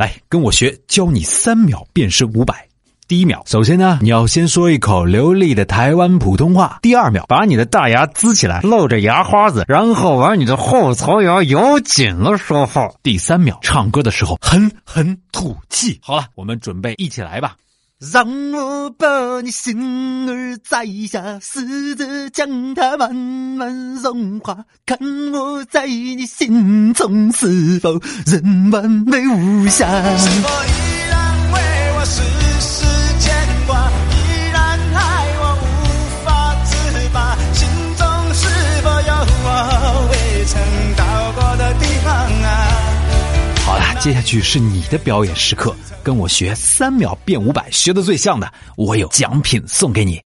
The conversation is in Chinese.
来跟我学，教你三秒变身五百。第一秒，首先呢，你要先说一口流利的台湾普通话。第二秒，把你的大牙呲起来，露着牙花子，然后把你的后槽牙咬紧了说话。第三秒，唱歌的时候狠狠吐气。好了，我们准备一起来吧。让我把你心儿摘下，试着将它慢慢融化，看我在你心中是否仍完美无瑕。是否依然为我丝丝牵挂，依然爱我无法自拔，心中是否有我未曾到过的地方啊？好了，接下去是你的表演时刻，跟我学三秒变五百，学的最像的，我有奖品送给你。